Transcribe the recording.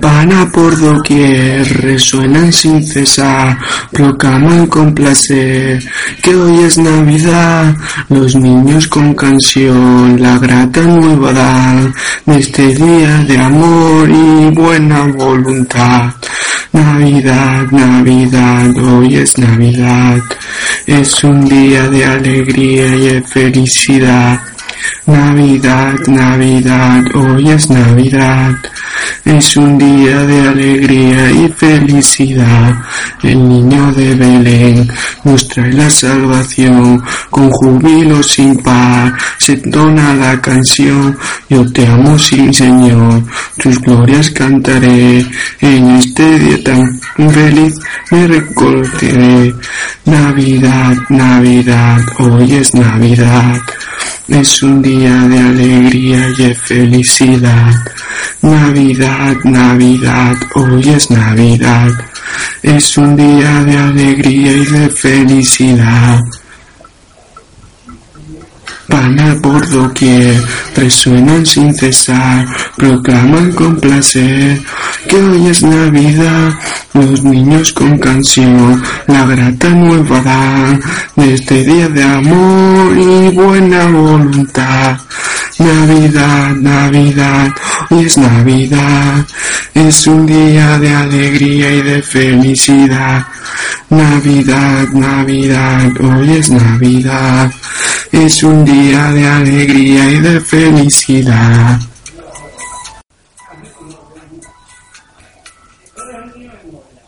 Pana por doquier, resuenan sin cesar, proclaman con placer que hoy es Navidad. Los niños con canción, la grata nueva dan de este día de amor y buena voluntad. Navidad, Navidad, hoy es Navidad. Es un día de alegría y de felicidad. Navidad, Navidad, hoy es Navidad. Es un día de alegría y felicidad. El niño de Belén nos trae la salvación. Con júbilo sin par se entona la canción. Yo te amo sin Señor, tus glorias cantaré. En este día tan feliz me recordaré. Navidad, Navidad, hoy es Navidad. Es un día de alegría y de felicidad. Navidad, Navidad, hoy es Navidad. Es un día de alegría y de felicidad. Pana por doquier, resuenan sin cesar, proclaman con placer que hoy es Navidad. Los niños con canción, la grata nueva dan de este día de amor y buena voluntad. Navidad, Navidad, hoy es Navidad, es un día de alegría y de felicidad. Navidad, Navidad, hoy es Navidad, es un día de alegría y de felicidad. 三是因为我们